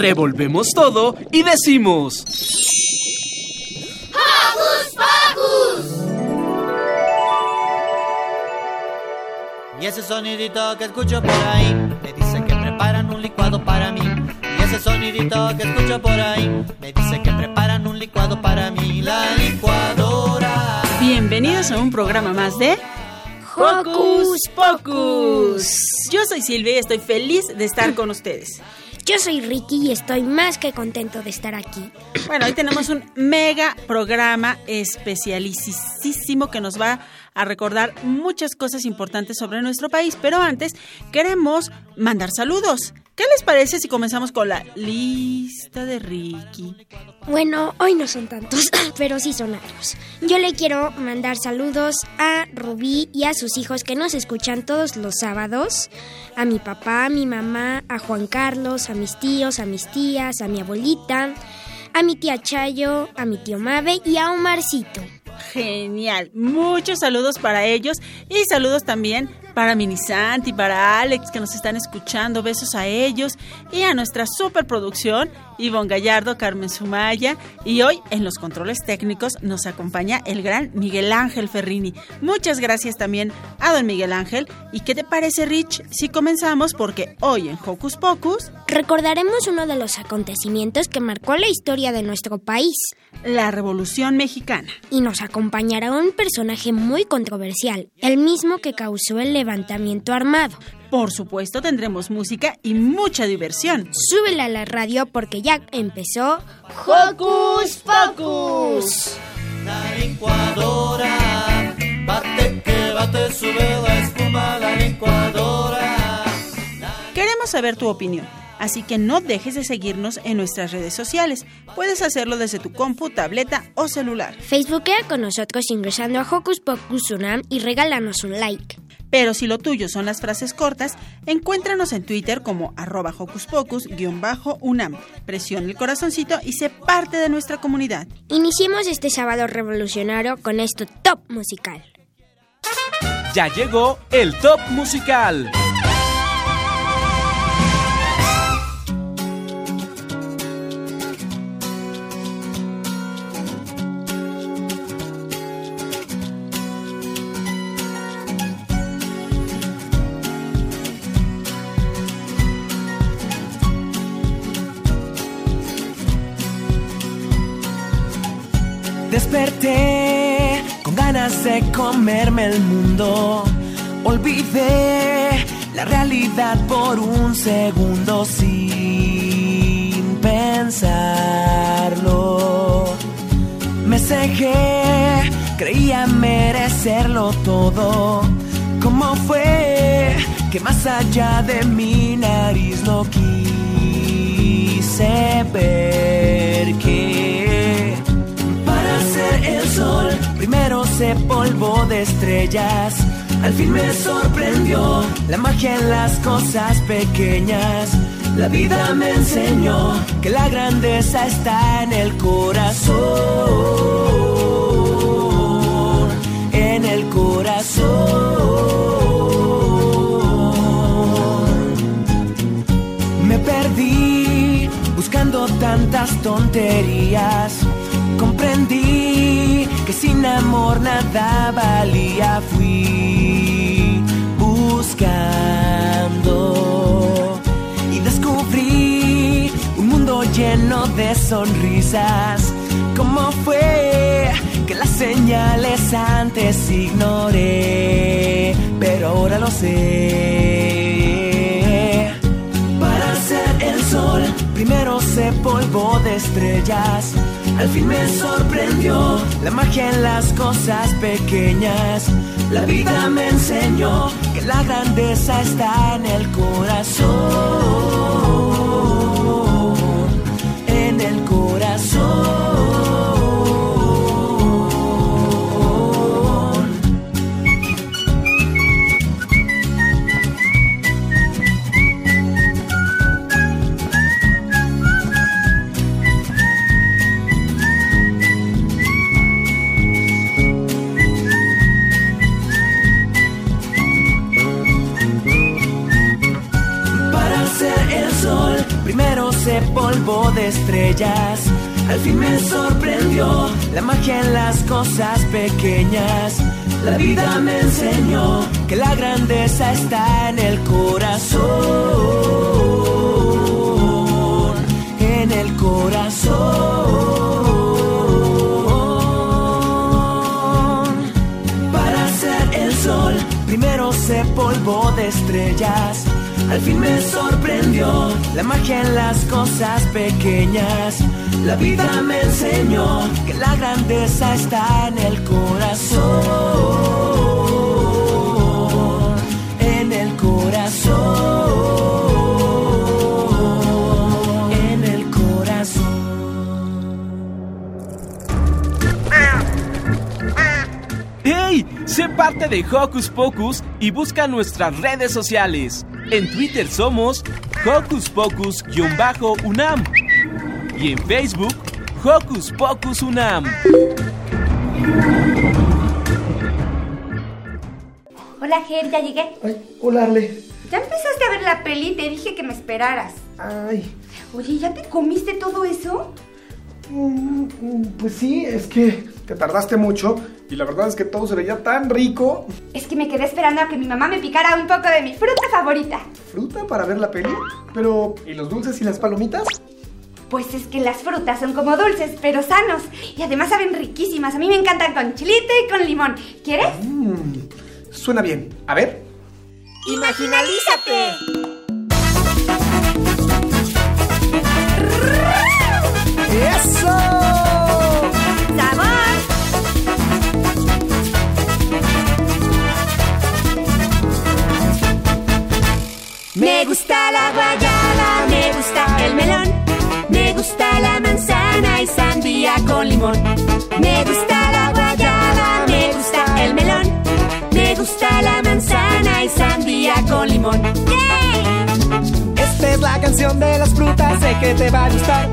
Revolvemos todo y decimos... ¡Hocus Pocus! Y ese sonidito que escucho por ahí me dice que preparan un licuado para mí. Y ese sonidito que escucho por ahí me dice que preparan un licuado para mí. La licuadora. Bienvenidos a un programa más de Hocus Pocus. Yo soy Silvia y estoy feliz de estar con ustedes. Yo soy Ricky y estoy más que contento de estar aquí. Bueno, hoy tenemos un mega programa especialísimo que nos va a recordar muchas cosas importantes sobre nuestro país, pero antes queremos mandar saludos. ¿Qué les parece si comenzamos con la lista de Ricky? Bueno, hoy no son tantos, pero sí son varios. Yo le quiero mandar saludos a Rubí y a sus hijos que nos escuchan todos los sábados. A mi papá, a mi mamá, a Juan Carlos, a mis tíos, a mis tías, a mi abuelita, a mi tía Chayo, a mi tío Mabe y a Omarcito. Genial. Muchos saludos para ellos y saludos también para Minisanti, para Alex que nos están escuchando. Besos a ellos y a nuestra superproducción, Ivonne Gallardo, Carmen Sumaya. Y hoy en los controles técnicos nos acompaña el gran Miguel Ángel Ferrini. Muchas gracias también a don Miguel Ángel. ¿Y qué te parece, Rich, si comenzamos? Porque hoy en Hocus Pocus recordaremos uno de los acontecimientos que marcó la historia de nuestro país, la Revolución Mexicana. Y nos acompañará un personaje muy controversial, el mismo que causó el levantamiento armado. Por supuesto tendremos música y mucha diversión. Súbela a la radio porque ya empezó Hocus Pocus. La licuadora, bate que bate, sube la espuma, la licuadora. Queremos saber tu opinión. Así que no dejes de seguirnos en nuestras redes sociales. Puedes hacerlo desde tu compu, tableta o celular. Facebookea con nosotros ingresando a Hocus Pocus Unam y regálanos un like. Pero si lo tuyo son las frases cortas, encuéntranos en Twitter como arroba hocus pocus-unam. Presiona el corazoncito y sé parte de nuestra comunidad. Iniciemos este sábado revolucionario con esto top musical. Ya llegó el top musical. De comerme el mundo. Olvidé la realidad por un segundo sin pensarlo. Me cegué, creía merecerlo todo. ¿Cómo fue que más allá de mi nariz no quise ver que el sol primero se polvo de estrellas? Al fin me sorprendió la magia en las cosas pequeñas. La vida me enseñó que la grandeza está en el corazón, en el corazón. Me perdí buscando tantas tonterías. Comprendí que sin amor nada valía. Fui buscando y descubrí un mundo lleno de sonrisas. ¿Cómo fue que las señales antes ignoré? Pero ahora lo sé. Para ser el sol, primero se polvo de estrellas. Al fin me sorprendió la magia en las cosas pequeñas. La vida me enseñó que la grandeza está en el corazón. En el corazón. Polvo de estrellas. Al fin me sorprendió la magia en las cosas pequeñas. La vida me enseñó que la grandeza está en el corazón. En el corazón. Para ser el sol, primero sé polvo de estrellas. Al fin me sorprendió la magia en las cosas pequeñas. La vida me enseñó que la grandeza está en el corazón. En el corazón. En el corazón. ¡Hey! Sé parte de Hocus Pocus y busca nuestras redes sociales. En Twitter somos Hocus Pocus-UNAM y en Facebook Hocus Pocus UNAM. Hola, Ger, ya llegué. Ay, hola, Ale. Ya empezaste a ver la peli, te dije que me esperaras. Ay, Oye, ¿ya te comiste todo eso? mm, mm, pues sí, es que te tardaste mucho y la verdad es que todo se veía tan rico. Es que me quedé esperando a que mi mamá me picara un poco de mi fruta favorita. ¿Fruta para ver la peli? Pero, ¿y los dulces y las palomitas? Pues es que las frutas son como dulces, pero sanos. Y además saben riquísimas. A mí me encantan con chilito y con limón. ¿Quieres? Mmm, suena bien. A ver. ¡Imaginalízate! Limón. Me gusta la guayaba, me gusta el melón, me gusta la manzana y sandía con limón. ¡Yay! Esta es la canción de las frutas, sé que te va a gustar.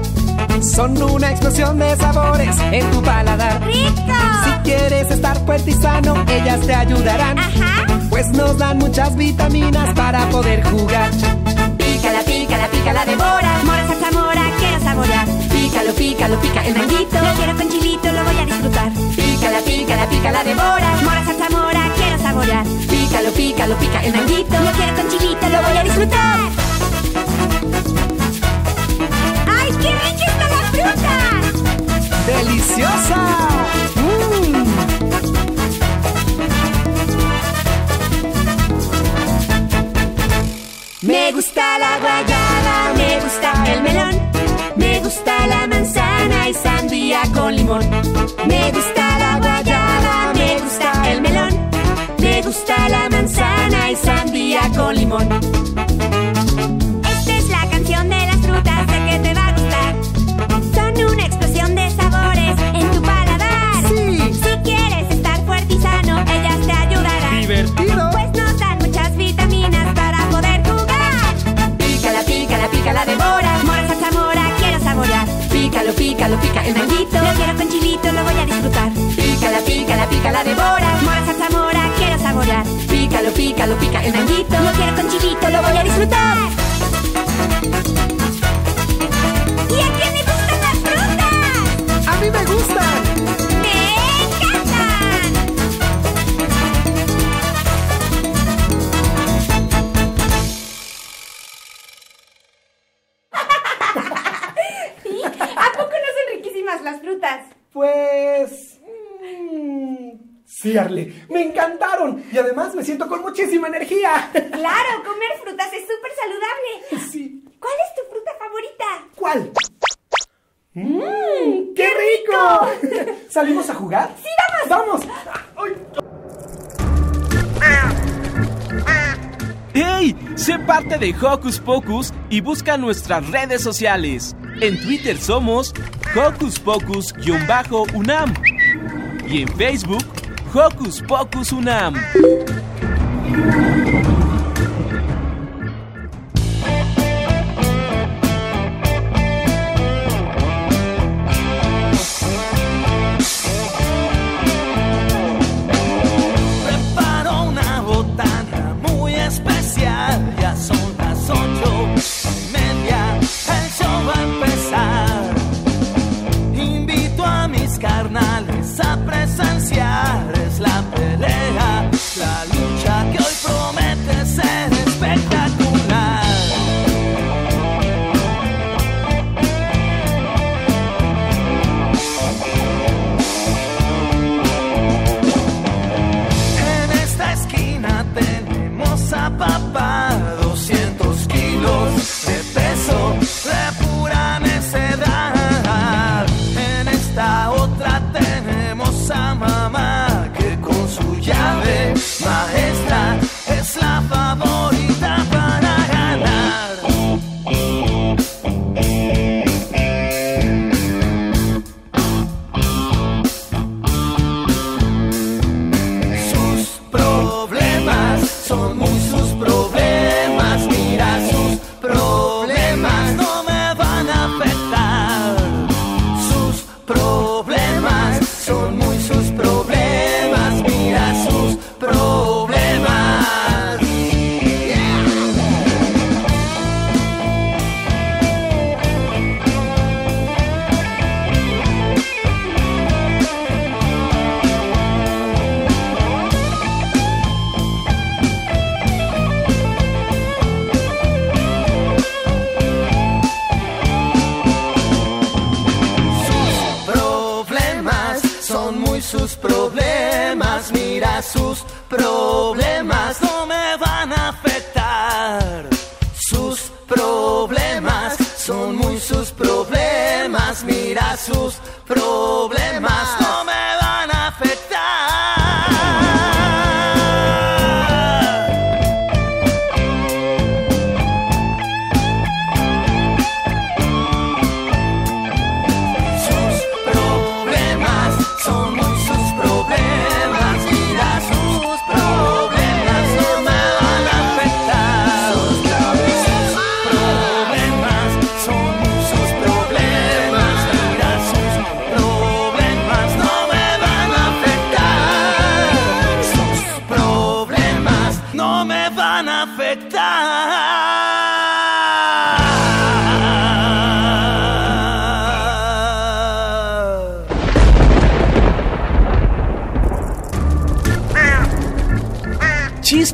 Son una explosión de sabores en tu paladar. ¡Rico! Si quieres estar fuerte y sano, ellas te ayudarán. Ajá. Pues nos dan muchas vitaminas para poder jugar. Pícala, pícala, pícala, devora. Mora, salsa, mora, quiero saborear. Pícalo, pícalo, pica el manguito. Lo quiero con chilito, lo voy a disfrutar. Pícala, pícala, pícala, devora. Mora, salsa, mora, quiero saborear. Pícalo, pícalo, pica el manguito. Lo quiero con chilito, lo voy a disfrutar. ¡Ay, qué rica está la fruta! ¡Deliciosa! ¡Mmm! Me gusta la guayaba, me gusta el melón, me gusta la manzana y sandía con limón. Me gusta la guayaba, me gusta el melón, me gusta la manzana y sandía con limón. Pica el manguito. Lo quiero con chilito, lo voy a disfrutar. Pícala, pícala, pícala, devora. Mora, salsa, mora, quiero saborear. Pícalo, pícalo, pica el manguito. Lo quiero con chilito, lo voy a disfrutar. Me encantaron. Y además me siento con muchísima energía. Claro, comer frutas es súper saludable. Sí. ¿Cuál es tu fruta favorita? ¿Cuál? ¡Mmm! ¡Qué rico! ¿Salimos a jugar? ¡Sí, vamos! ¡Vamos! ¡Hey! Sé parte de Hocus Pocus y busca nuestras redes sociales. En Twitter somos Hocus Pocus-UNAM y en Facebook Hocus Pocus UNAM. Papai.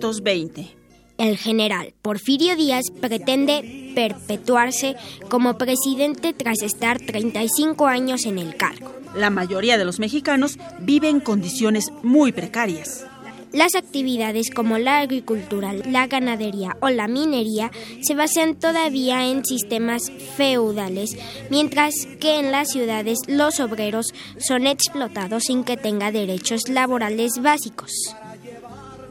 ...1920... El general Porfirio Díaz pretende perpetuarse como presidente tras estar 35 años en el cargo. La mayoría de los mexicanos vive en condiciones muy precarias. Las actividades como la agricultura, la ganadería o la minería se basan todavía en sistemas feudales, mientras que en las ciudades los obreros son explotados sin que tenga derechos laborales básicos.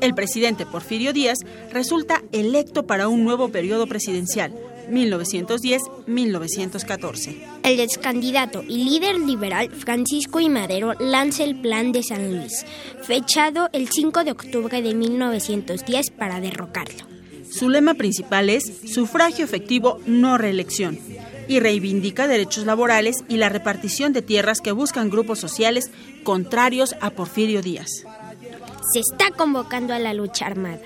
El presidente Porfirio Díaz resulta electo para un nuevo periodo presidencial, 1910-1914. El ex candidato y líder liberal Francisco I. Madero lanza el Plan de San Luis, fechado el 5 de octubre de 1910 para derrocarlo. Su lema principal es sufragio efectivo, no reelección, y reivindica derechos laborales y la repartición de tierras que buscan grupos sociales contrarios a Porfirio Díaz. Se está convocando a la lucha armada.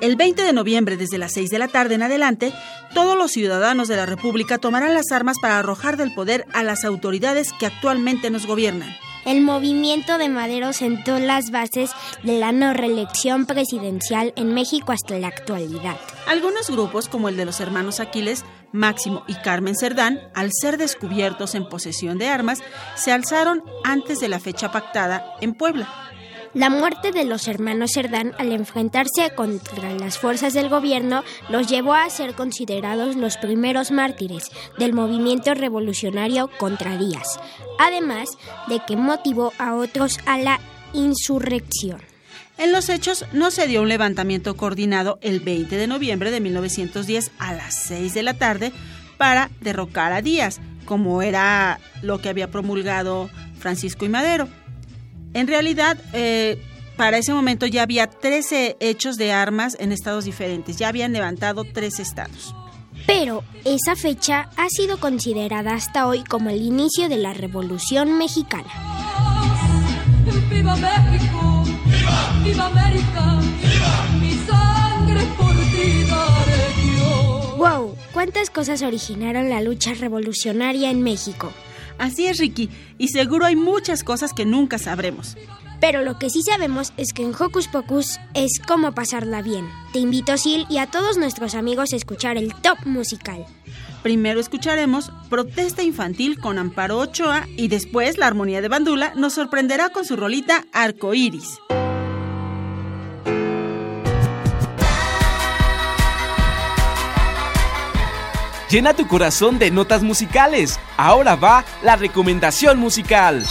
El 20 de noviembre, desde las 6 de la tarde en adelante, todos los ciudadanos de la República tomarán las armas para arrojar del poder a las autoridades que actualmente nos gobiernan. El movimiento de Madero sentó las bases de la no reelección presidencial en México hasta la actualidad. Algunos grupos, como el de los hermanos Aquiles, Máximo y Carmen Cerdán, al ser descubiertos en posesión de armas, se alzaron antes de la fecha pactada en Puebla. La muerte de los hermanos Cerdán al enfrentarse contra las fuerzas del gobierno los llevó a ser considerados los primeros mártires del movimiento revolucionario contra Díaz, además de que motivó a otros a la insurrección. En los hechos no se dio un levantamiento coordinado el 20 de noviembre de 1910 a las 6 de la tarde para derrocar a Díaz, como era lo que había promulgado Francisco y Madero. En realidad, eh, para ese momento ya había 13 hechos de armas en estados diferentes, ya habían levantado tres estados. Pero esa fecha ha sido considerada hasta hoy como el inicio de la Revolución Mexicana. ¡Viva México! ¡Viva! ¡Viva América! ¡Viva! Mi sangre por ti daré yo. ¡Wow! ¿Cuántas cosas originaron la lucha revolucionaria en México? Así es, Ricky, y seguro hay muchas cosas que nunca sabremos. Pero lo que sí sabemos es que en Hocus Pocus es cómo pasarla bien. Te invito, Sil, y a todos nuestros amigos a escuchar el top musical. Primero escucharemos Protesta Infantil con Amparo Ochoa y después la armonía de Bandula nos sorprenderá con su rolita Arcoíris. Llena tu corazón de notas musicales. Ahora va la recomendación musical.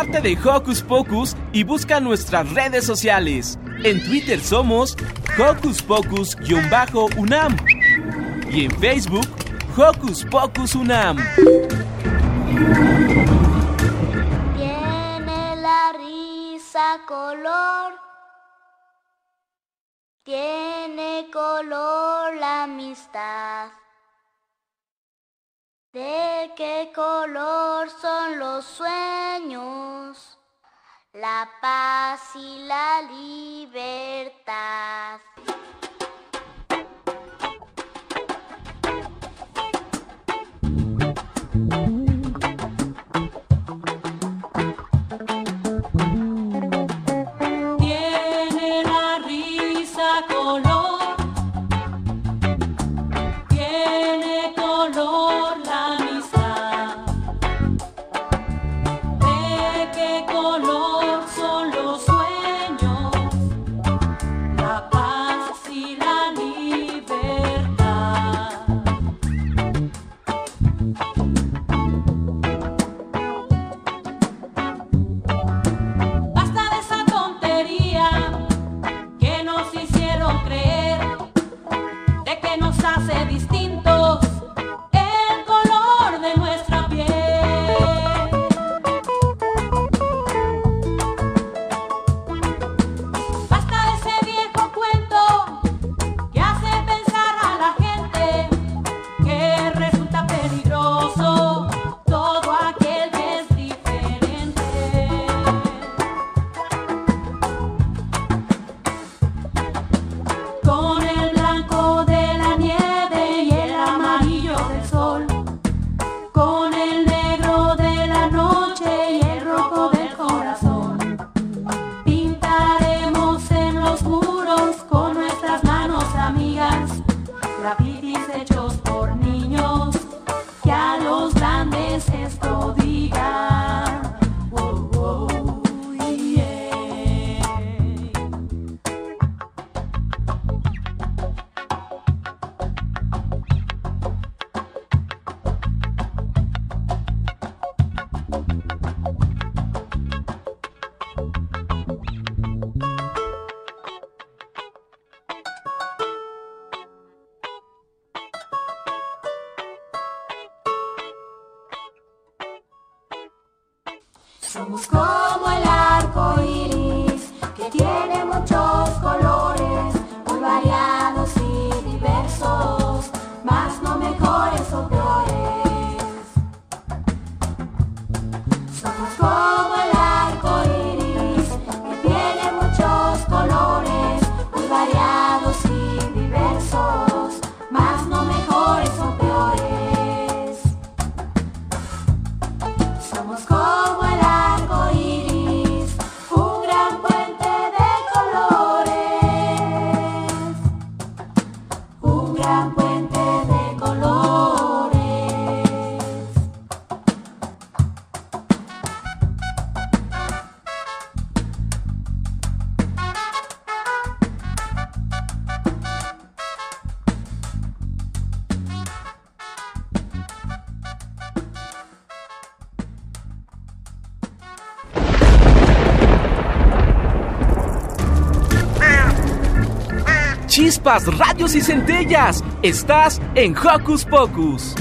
parte de Hocus Pocus y busca nuestras redes sociales. En Twitter somos Hocus Pocus-UNAM y en Facebook Hocus Pocus UNAM. Tiene la risa color, tiene color la amistad. ¿De qué color son los sueños? La paz y la libertad. Chispas, radios y centellas. Estás en Hocus Pocus.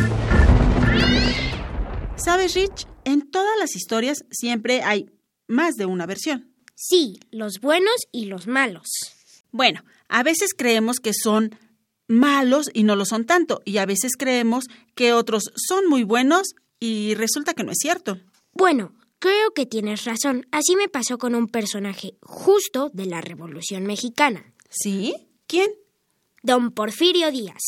¿Sabes, Rich? En todas las historias siempre hay más de una versión. Sí, los buenos y los malos. Bueno, a veces creemos que son malos y no lo son tanto, y a veces creemos que otros son muy buenos y resulta que no es cierto. Bueno, creo que tienes razón. Así me pasó con un personaje justo de la Revolución Mexicana. ¿Sí? ¿Quién? Don Porfirio Díaz.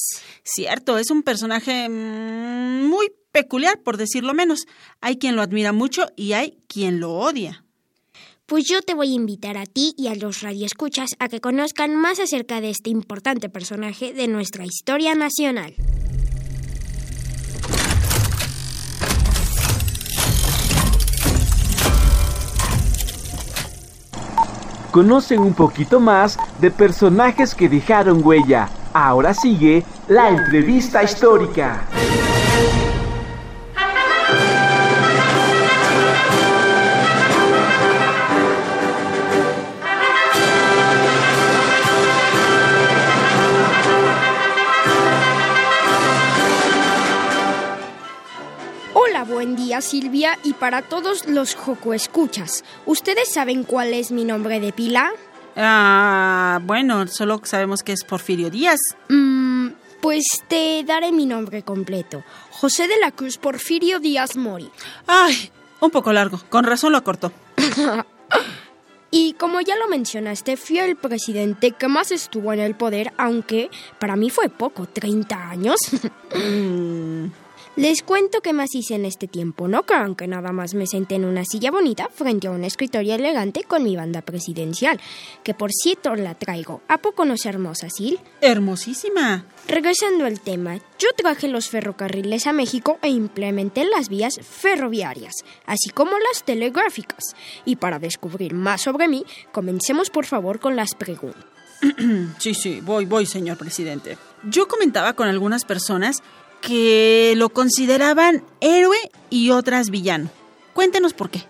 Cierto, es un personaje mm, muy peculiar, por decirlo menos. Hay quien lo admira mucho y hay quien lo odia. Pues yo te voy a invitar a ti y a los radioescuchas a que conozcan más acerca de este importante personaje de nuestra historia nacional. Conocen un poquito más de personajes que dejaron huella. Ahora sigue la entrevista histórica. Buen día Silvia y para todos los Joco escuchas. ¿Ustedes saben cuál es mi nombre de pila? Ah, bueno, solo sabemos que es Porfirio Díaz. Mm, pues te daré mi nombre completo. José de la Cruz Porfirio Díaz Mori. Ay, un poco largo. Con razón lo acortó. Y como ya lo mencionaste, fui el presidente que más estuvo en el poder, aunque para mí fue poco, 30 años. Les cuento qué más hice en este tiempo. No crean que nada más me senté en una silla bonita frente a un escritorio elegante con mi banda presidencial, que por cierto la traigo. ¿A poco no es hermosa, Sil? Hermosísima. Regresando al tema, yo traje los ferrocarriles a México e implementé las vías ferroviarias, así como las telegráficas. Y para descubrir más sobre mí, comencemos por favor con las preguntas. Sí, sí, voy, voy, señor presidente. Yo comentaba con algunas personas que lo consideraban héroe y otras villano. Cuéntenos por qué.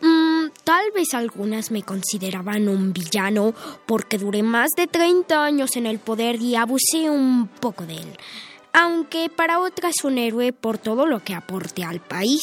Mm, tal vez algunas me consideraban un villano porque duré más de 30 años en el poder y abusé un poco de él. Aunque para otras un héroe por todo lo que aporté al país.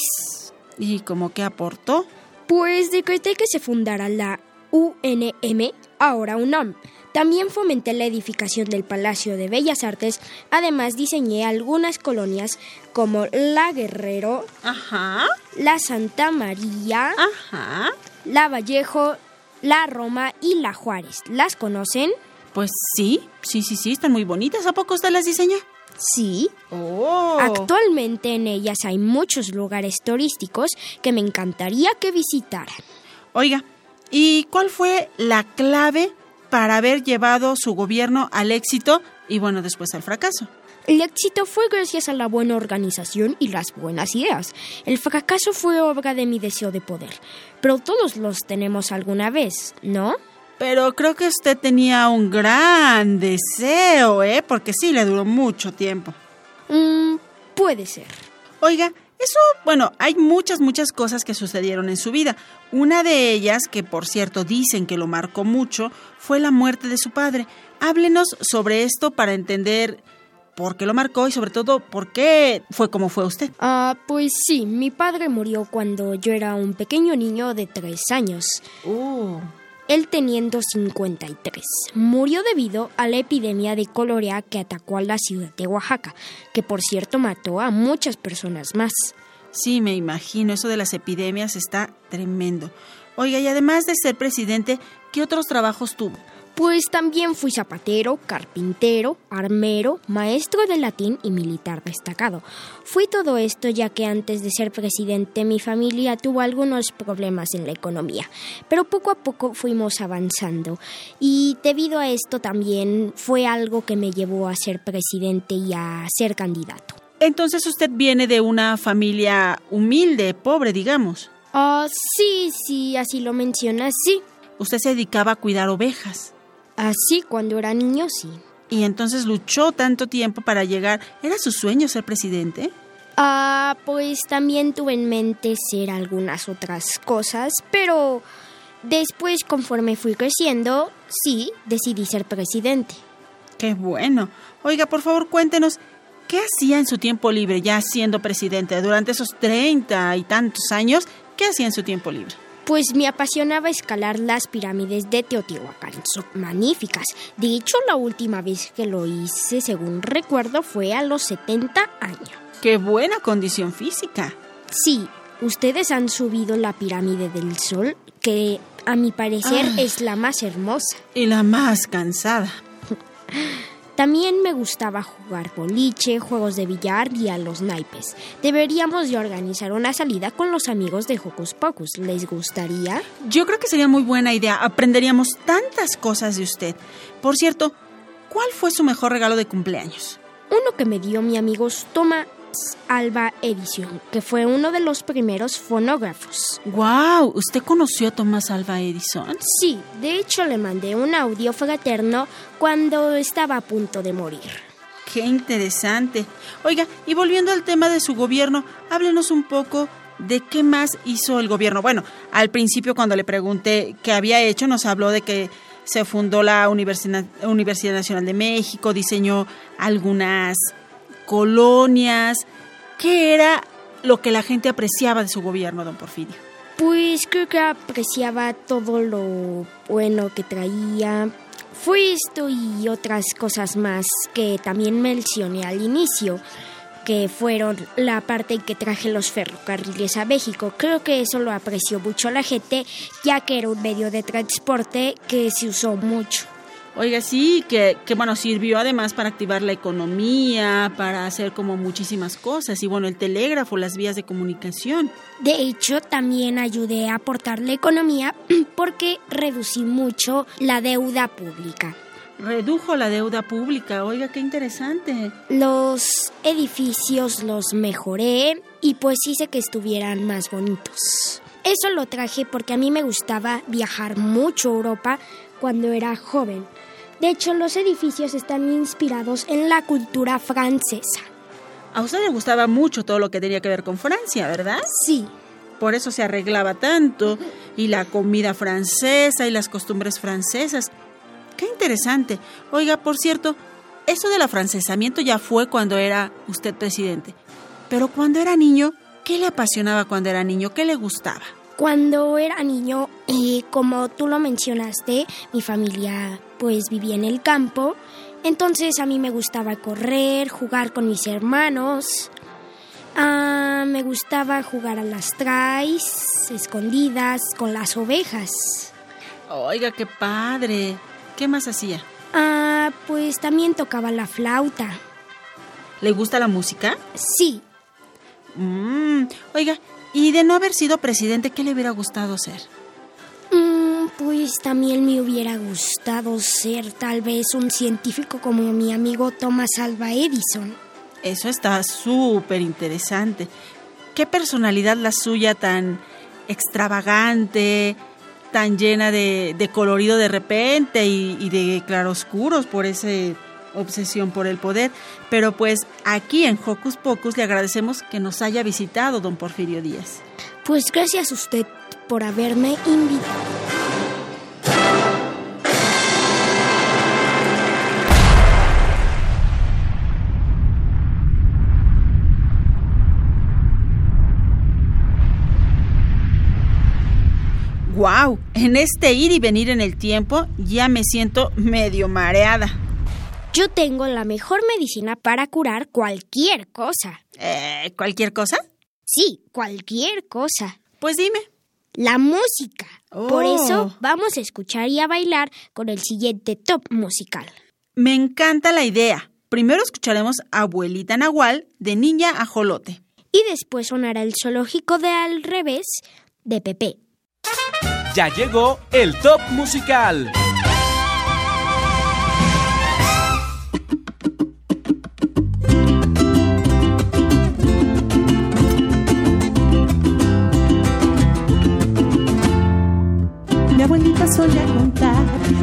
¿Y cómo que aportó? Pues decreté que se fundara la UNM, ahora UNAM. También fomenté la edificación del Palacio de Bellas Artes, además diseñé algunas colonias como La Guerrero, Ajá, La Santa María, ajá. La Vallejo, La Roma y La Juárez. ¿Las conocen? Pues sí, sí, sí, sí, están muy bonitas. ¿A poco usted las diseñó? Sí. Oh. Actualmente en ellas hay muchos lugares turísticos que me encantaría que visitaran. Oiga, ¿y cuál fue la clave para haber llevado su gobierno al éxito y bueno, después al fracaso? El éxito fue gracias a la buena organización y las buenas ideas. El fracaso fue obra de mi deseo de poder. Pero todos los tenemos alguna vez, ¿no? Pero creo que usted tenía un gran deseo, ¿eh? Porque sí, le duró mucho tiempo. Mm, puede ser. Oiga, eso, bueno, hay muchas, muchas cosas que sucedieron en su vida. Una de ellas, que por cierto dicen que lo marcó mucho, fue la muerte de su padre. Háblenos sobre esto para entender por qué lo marcó y sobre todo por qué fue como fue usted. Ah, pues sí, mi padre murió cuando yo era un pequeño niño de tres años. Oh. Él teniendo 53. Murió debido a la epidemia de cólera que atacó a la ciudad de Oaxaca, que por cierto mató a muchas personas más. Sí, me imagino, eso de las epidemias está tremendo. Oiga, y además de ser presidente, ¿qué otros trabajos tuvo? Pues también fui zapatero, carpintero, armero, maestro de latín y militar destacado. Fui todo esto ya que antes de ser presidente mi familia tuvo algunos problemas en la economía, pero poco a poco fuimos avanzando y debido a esto también fue algo que me llevó a ser presidente y a ser candidato. Entonces usted viene de una familia humilde, pobre, digamos. Ah, sí, sí, así lo mencionas, sí. Usted se dedicaba a cuidar ovejas. Así cuando era niño, sí. Y entonces luchó tanto tiempo para llegar. ¿Era su sueño ser presidente? Ah, pues también tuve en mente ser algunas otras cosas, pero después conforme fui creciendo, sí, decidí ser presidente. Qué bueno. Oiga, por favor, cuéntenos, ¿qué hacía en su tiempo libre ya siendo presidente? Durante esos treinta y tantos años, ¿qué hacía en su tiempo libre? Pues me apasionaba escalar las pirámides de Teotihuacán. Son magníficas. De hecho, la última vez que lo hice, según recuerdo, fue a los 70 años. ¡Qué buena condición física! Sí, ustedes han subido la pirámide del Sol, que a mi parecer Ah. es la más hermosa. Y la más cansada. También me gustaba jugar boliche, juegos de billar y a los naipes. Deberíamos de organizar una salida con los amigos de Hocus Pocus. ¿Les gustaría? Yo creo que sería muy buena idea. Aprenderíamos tantas cosas de usted. Por cierto, ¿cuál fue su mejor regalo de cumpleaños? Uno que me dio mi amigo Thomas Alba Edison, que fue uno de los primeros fonógrafos. ¡Wow! ¿Usted conoció a Tomás Alba Edison? Sí, de hecho le mandé un audio fraterno cuando estaba a punto de morir. ¡Qué interesante! Oiga, y volviendo al tema de su gobierno, háblenos un poco de qué más hizo el gobierno. Bueno, al principio cuando le pregunté qué había hecho, nos habló de que se fundó la Universidad, Universidad Nacional de México, diseñó algunas colonias. ¿Qué era lo que la gente apreciaba de su gobierno, don Porfirio? Pues creo que apreciaba todo lo bueno que traía. Fue esto y otras cosas más que también mencioné al inicio, que fueron la parte en que traje los ferrocarriles a México. Creo que eso lo apreció mucho la gente, ya que era un medio de transporte que se usó mucho. Oiga, sí, que, que bueno, sirvió además para activar la economía, para hacer como muchísimas cosas, y bueno, el telégrafo, las vías de comunicación. De hecho, también ayudé a aportar la economía porque reducí mucho la deuda pública. Redujo la deuda pública, oiga, qué interesante. Los edificios los mejoré y pues hice que estuvieran más bonitos. Eso lo traje porque a mí me gustaba viajar mucho a Europa cuando era joven. De hecho, los edificios están inspirados en la cultura francesa. A usted le gustaba mucho todo lo que tenía que ver con Francia, ¿verdad? Sí. Por eso se arreglaba tanto, y la comida francesa y las costumbres francesas. Qué interesante. Oiga, por cierto, eso del afrancesamiento ya fue cuando era usted presidente. Pero cuando era niño, ¿qué le apasionaba cuando era niño? ¿Qué le gustaba? Cuando era niño, eh, como tú lo mencionaste, mi familia pues vivía en el campo, entonces a mí me gustaba correr, jugar con mis hermanos, Ah, me gustaba jugar a las trays, escondidas, con las ovejas. Oiga, qué padre. ¿Qué más hacía? Ah, pues también tocaba la flauta. ¿Le gusta la música? Sí, Mm, oiga, y de no haber sido presidente, ¿qué le hubiera gustado ser? Mm, pues también me hubiera gustado ser tal vez un científico como mi amigo Thomas Alva Edison. Eso está súper interesante. ¿Qué personalidad la suya tan extravagante, tan llena de, de colorido de repente y, y de claroscuros por esa obsesión por el poder? Pero pues aquí en Hocus Pocus le agradecemos que nos haya visitado don Porfirio Díaz. Pues gracias a usted por haberme invitado. ¡Wow! En este ir y venir en el tiempo ya me siento medio mareada. Yo tengo la mejor medicina para curar cualquier cosa. Eh, ¿Cualquier cosa? Sí, cualquier cosa. Pues dime. La música. Por Oh. eso vamos a escuchar y a bailar con el siguiente top musical. Me encanta la idea. Primero escucharemos Abuelita Nahual de Niña Ajolote. Y después sonará el zoológico de al revés de Pepe. Ya llegó el top musical.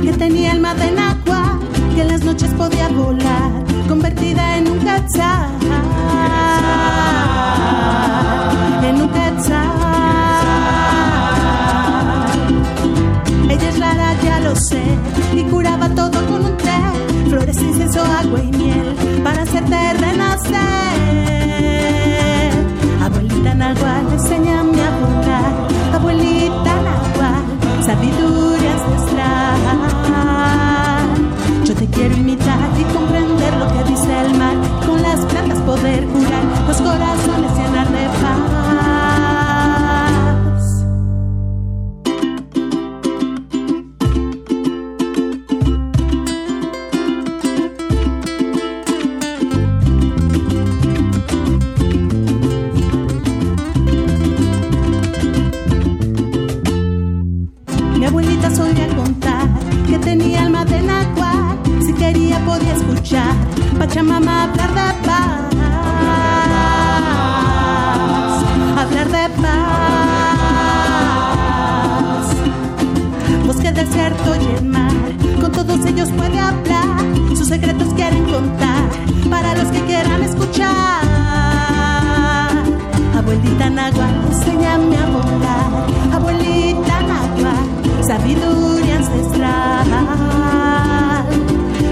Que tenía alma del agua, que en las noches podía volar, convertida en un quetzal. En un quetzal. Ella es rara, ya lo sé, y curaba todo con un té. flores, incienso, agua y miel para hacerte renacer. Abuelita Nahual, enséñame a volar. Abuelita Nahual, sabiduría poder curar los corazones llenar de paz. Mi abuelita solía contar que tenía alma de náhuatl. Si quería podía escuchar Pachamama Desierto y mar. Con todos ellos puede hablar. Sus secretos quieren contar para los que quieran escuchar. Abuelita náhuatl, enséñame a volar. Abuelita náhuatl, sabiduría ancestral.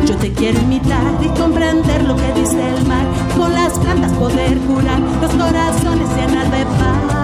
Yo te quiero imitar y comprender lo que dice el mar. Con las plantas poder curar los corazones llenar de paz.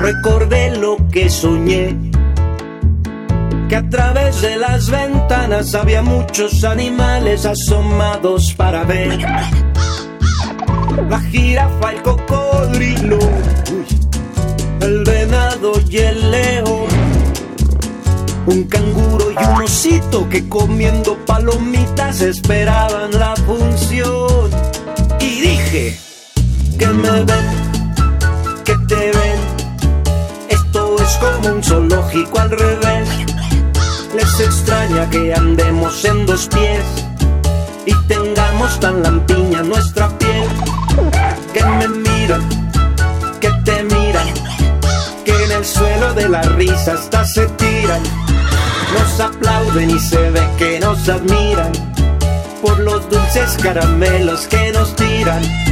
Recordé lo que soñé. Que a través de las ventanas había muchos animales asomados para ver. La jirafa, el cocodrilo, el venado y el león. Un canguro y un osito que comiendo palomitas esperaban la función. Y dije, que me ven, como un zoológico al revés. Les extraña que andemos en dos pies y tengamos tan lampiña nuestra piel. Que me miran, que te miran, que en el suelo de la risa hasta se tiran. Nos aplauden y se ve que nos admiran por los dulces caramelos que nos tiran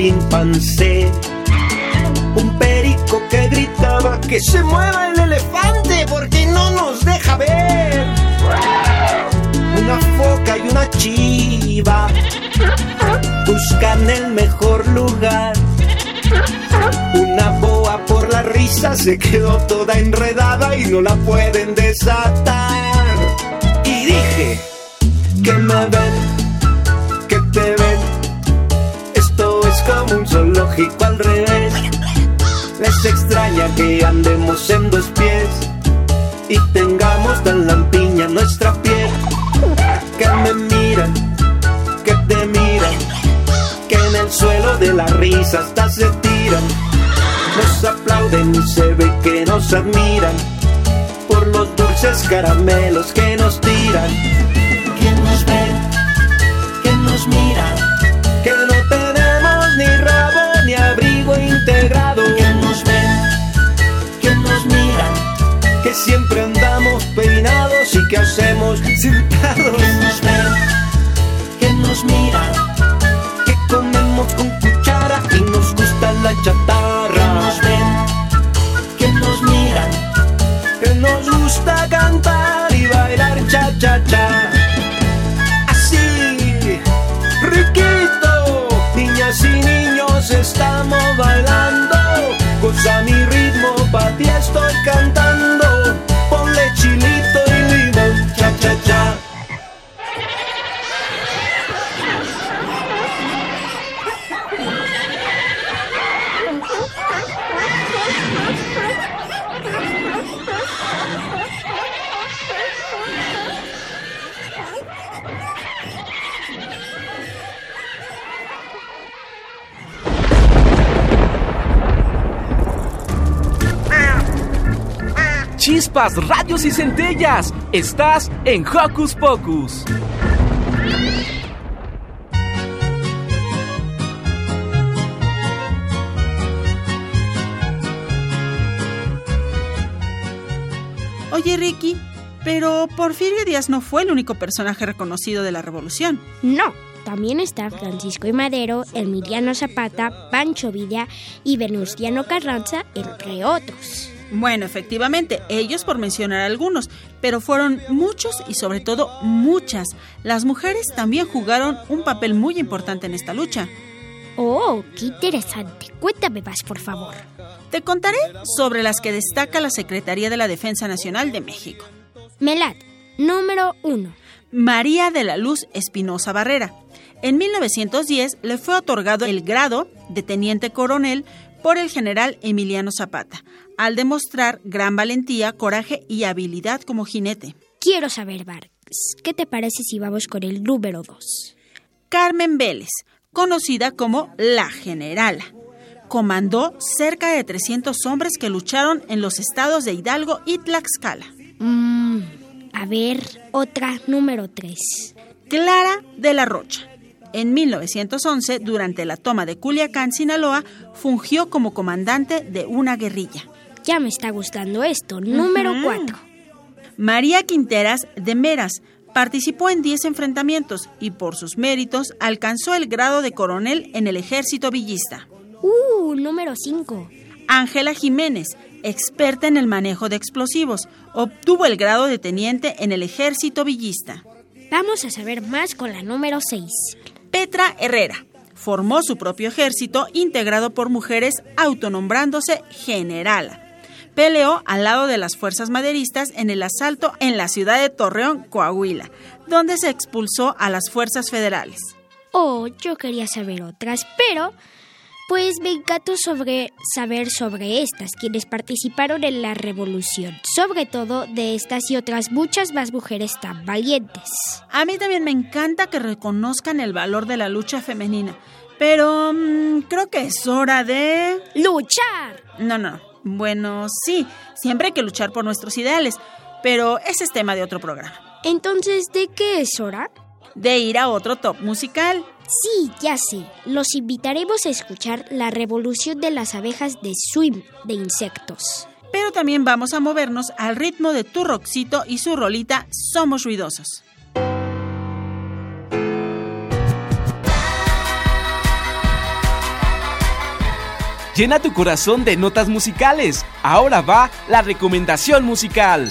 chimpancé, un perico que gritaba que se mueva el elefante porque no nos deja ver una foca y una chiva buscan el mejor lugar. Una boa por la risa se quedó toda enredada y no la pueden desatar. Y dije que me ven, un zoológico al revés. Les extraña que andemos en dos pies y tengamos tan lampiña nuestra piel que me miran, que te miran, que en el suelo de la risa hasta se tiran. Nos aplauden y se ve que nos admiran por los dulces caramelos que nos tiran. ¿Quién nos ve? ¿Quién nos mira? nos hemos sentado. Que nos ve, que nos mira, que comemos con cuchara y nos gusta la chatarra. Que nos ven, que nos miran, que nos gusta cantar y bailar cha cha cha. Así, riquito, niñas y niños estamos bailando con amigos. Chispas, radios y centellas. Estás en Hocus Pocus. Oye, Ricky, pero Porfirio Díaz no fue el único personaje reconocido de la revolución. No, también está Francisco y Madero, Emiliano Zapata, Pancho Villa y Venustiano Carranza, entre otros. Bueno, efectivamente, ellos por mencionar algunos, pero fueron muchos y sobre todo muchas. Las mujeres también jugaron un papel muy importante en esta lucha. Oh, qué interesante. Cuéntame más, por favor. Te contaré sobre las que destaca la Secretaría de la Defensa Nacional de México. Melad, número uno. María de la Luz Espinosa Barrera. En 1910 le fue otorgado el grado de teniente coronel por el general Emiliano Zapata, al demostrar gran valentía, coraje y habilidad como jinete. Quiero saber, Vargas, ¿qué te parece si vamos con el número dos? Carmen Vélez, conocida como la Generala. Comandó cerca de 300 hombres que lucharon en los estados de Hidalgo y Tlaxcala. Mm, a ver, otra número tres. Clara de la Rocha. En 1911, durante la toma de Culiacán, Sinaloa, fungió como comandante de una guerrilla. Ya me está gustando esto. Número Ujú. cuatro. María Quinteras de Meras participó en 10 enfrentamientos y por sus méritos alcanzó el grado de coronel en el ejército villista. Uh, número cinco. Ángela Jiménez, experta en el manejo de explosivos, obtuvo el grado de teniente en el ejército villista. Vamos a saber más con la número seis. Petra Herrera formó su propio ejército integrado por mujeres autonombrándose generala. Peleó al lado de las fuerzas maderistas en el asalto en la ciudad de Torreón, Coahuila, donde se expulsó a las fuerzas federales. Oh, yo quería saber otras, pero pues me encantó sobre saber sobre estas, quienes participaron en la revolución, sobre todo de estas y otras muchas más mujeres tan valientes. A mí también me encanta que reconozcan el valor de la lucha femenina, pero mm, creo que es hora de... ¡Luchar! No, no. Bueno, sí, siempre hay que luchar por nuestros ideales, pero ese es tema de otro programa. Entonces, ¿de qué es hora? De ir a otro top musical. Sí, ya sé. Los invitaremos a escuchar La Revolución de las Abejas de Swim de Insectos. Pero también vamos a movernos al ritmo de tu Roxito y su rolita Somos Ruidosos. Llena tu corazón de notas musicales. Ahora va la recomendación musical.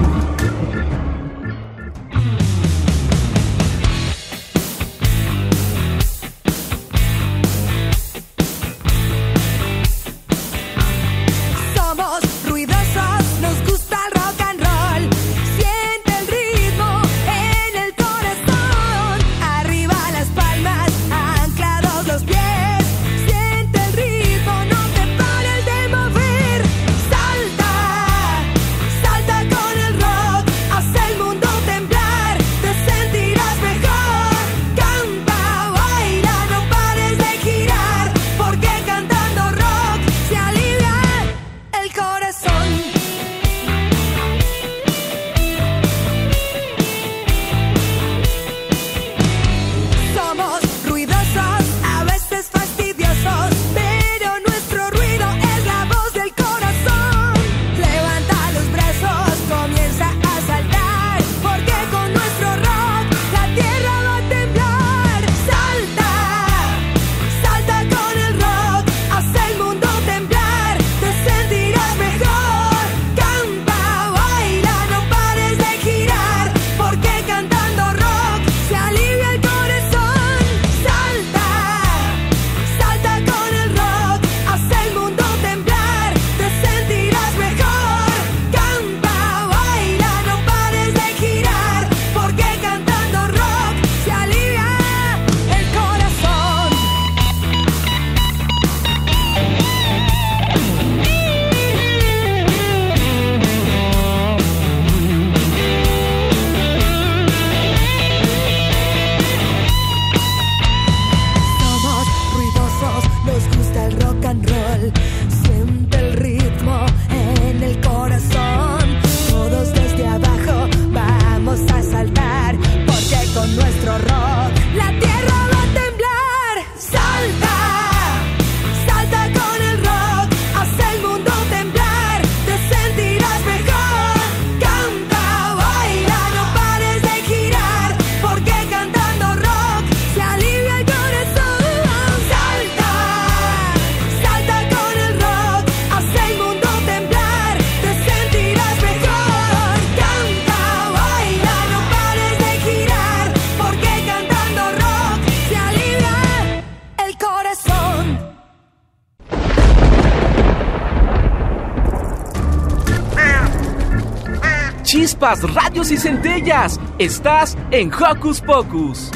Chispas, radios y centellas. Estás en Hocus Pocus.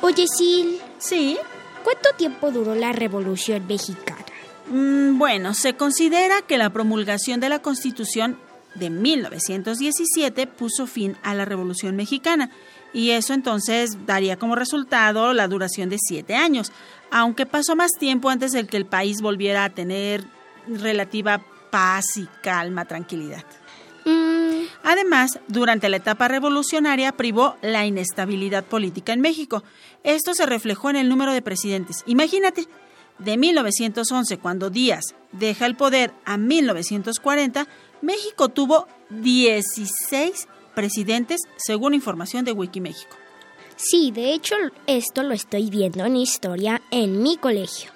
Oye, Sil, Sí. ¿cuánto tiempo duró la Revolución Mexicana? Mm, Bueno, se considera que la promulgación de la Constitución de 1917 puso fin a la Revolución Mexicana y eso entonces daría como resultado la duración de siete años, aunque pasó más tiempo antes de que el país volviera a tener relativa paz y calma, tranquilidad. Mm, Además, durante la etapa revolucionaria privó la inestabilidad política en México. Esto se reflejó en el número de presidentes. Imagínate, de 1911, cuando Díaz deja el poder, a 1940, México tuvo 16 presidentes, según información de Wikiméxico. sí, de hecho, esto lo estoy viendo en historia en mi colegio.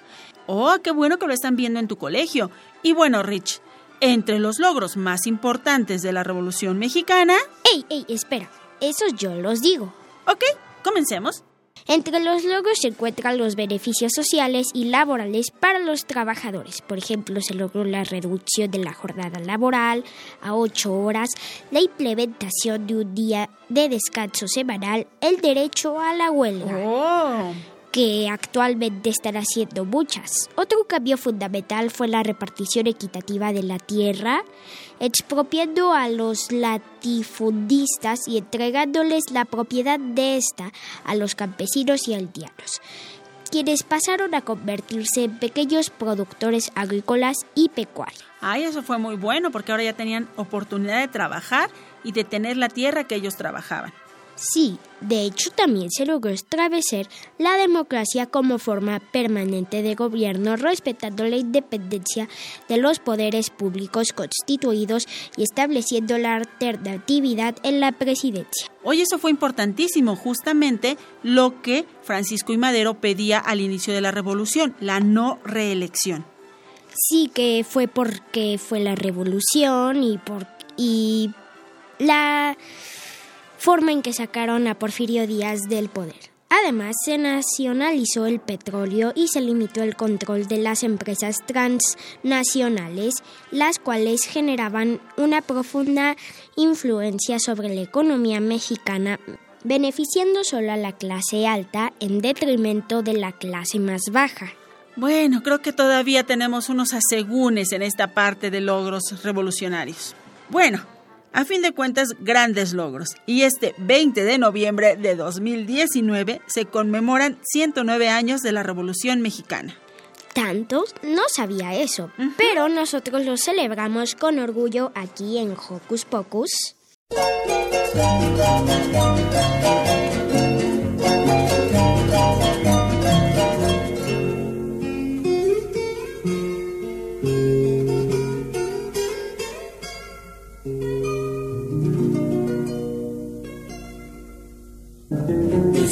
Oh, qué bueno que lo están viendo en tu colegio. Y bueno, Rich, Entre los logros más importantes de la Revolución Mexicana... ¡Ey, ey, espera! Esos yo los digo. Ok, comencemos. Entre los logros se encuentran los beneficios sociales y laborales para los trabajadores. Por ejemplo, se logró la reducción de la jornada laboral a ocho horas, la implementación de un día de descanso semanal, el derecho a la huelga. Oh. Que actualmente están haciendo muchas. Otro cambio fundamental fue la repartición equitativa de la tierra, expropiando a los latifundistas y entregándoles la propiedad de esta a los campesinos y aldeanos, quienes pasaron a convertirse en pequeños productores agrícolas y pecuarios. Ay, eso fue muy bueno porque ahora ya tenían oportunidad de trabajar y de tener la tierra que ellos trabajaban. Sí, de hecho también se logró establecer la democracia como forma permanente de gobierno, respetando la independencia de los poderes públicos constituidos y estableciendo la alternatividad en la presidencia. Oye, eso fue importantísimo, justamente lo que Francisco y Madero pedía al inicio de la revolución, la no reelección. Sí que fue porque fue la revolución y por y la forma en que sacaron a Porfirio Díaz del poder. Además, se nacionalizó el petróleo y se limitó el control de las empresas transnacionales, las cuales generaban una profunda influencia sobre la economía mexicana, beneficiando solo a la clase alta en detrimento de la clase más baja. Bueno, creo que todavía tenemos unos asegúnes en esta parte de logros revolucionarios. Bueno, a fin de cuentas, grandes logros. Y este 20 de noviembre de 2019 se conmemoran 109 años de la Revolución Mexicana. Tantos no sabía eso, pero nosotros lo celebramos con orgullo aquí en Hocus Pocus.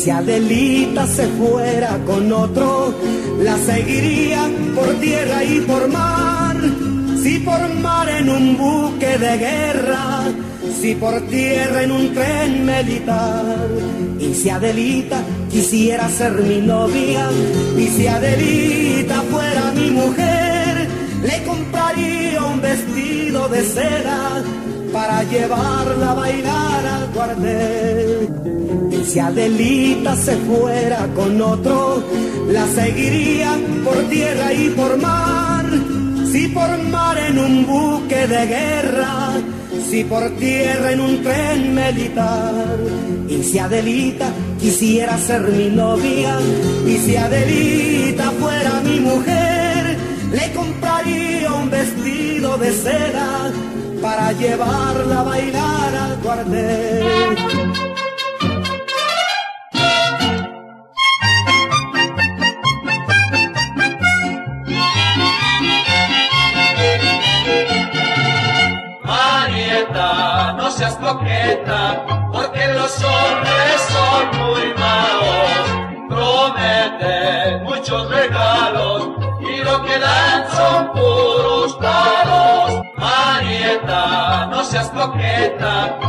Si Adelita se fuera con otro, la seguiría por tierra y por mar. Si por mar en un buque de guerra, si por tierra en un tren militar. Y si Adelita quisiera ser mi novia, y si Adelita fuera mi mujer, le compraría un vestido de seda para llevarla a bailar al cuartel. Y si Adelita se fuera con otro, la seguiría por tierra y por mar. Si por mar en un buque de guerra, si por tierra en un tren militar. Y si Adelita quisiera ser mi novia, y si Adelita fuera mi mujer, le compraría un vestido de seda para llevarla a bailar al cuartel. Marieta, no seas coqueta, porque los hombres coqueta,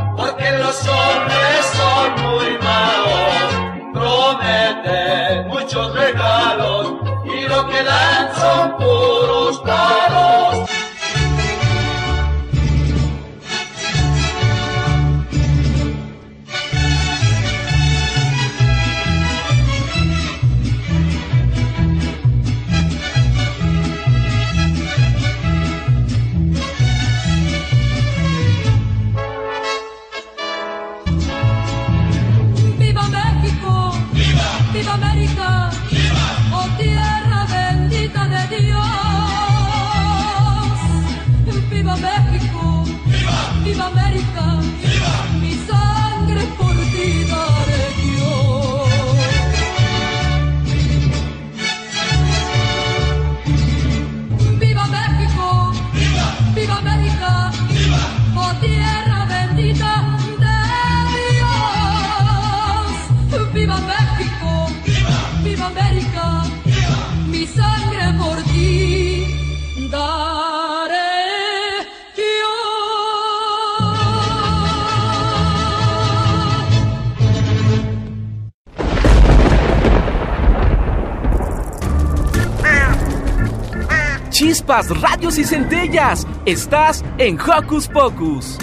chispas, radios y centellas. Estás en Hocus Pocus.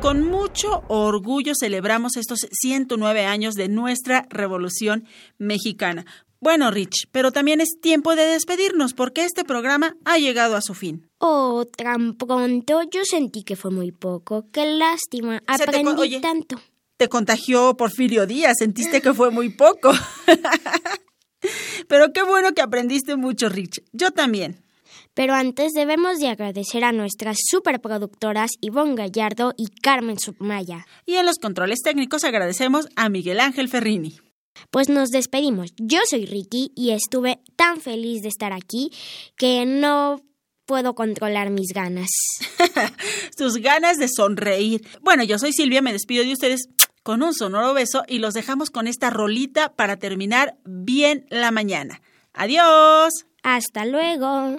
Con mucho orgullo celebramos estos 109 años de nuestra Revolución Mexicana. Bueno, Rich, pero también es tiempo de despedirnos porque este programa ha llegado a su fin. Oh, tan pronto yo sentí que fue muy poco. Qué lástima. Aprendí oye. tanto. Te contagió Porfirio Díaz, sentiste que fue muy poco. pero qué bueno que aprendiste mucho, Rich. Yo también. Pero antes debemos de agradecer a nuestras superproductoras Ivonne Gallardo y Carmen Submaya. Y en los controles técnicos agradecemos a Miguel Ángel Ferrini. Pues nos despedimos. Yo soy Ricky y estuve tan feliz de estar aquí que no puedo controlar mis ganas. Tus ganas de sonreír. Bueno, yo soy Silvia, me despido de ustedes con un sonoro beso y los dejamos con esta rolita para terminar bien la mañana. Adiós. Hasta luego.